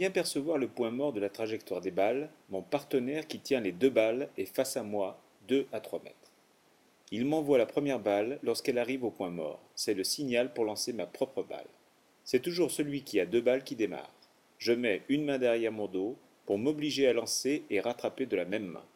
bien percevoir le point mort de la trajectoire des balles, mon partenaire qui tient les deux balles est face à moi deux à trois mètres. Il m'envoie la première balle lorsqu'elle arrive au point mort. C'est le signal pour lancer ma propre balle. C'est toujours celui qui a deux balles qui démarre. Je mets une main derrière mon dos pour m'obliger à lancer et rattraper de la même main.